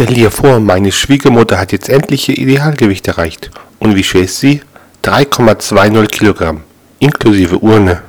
Stell dir vor, meine Schwiegermutter hat jetzt endlich ihr Idealgewicht erreicht. Und wie schwer ist sie? 3,20 Kilogramm, inklusive Urne.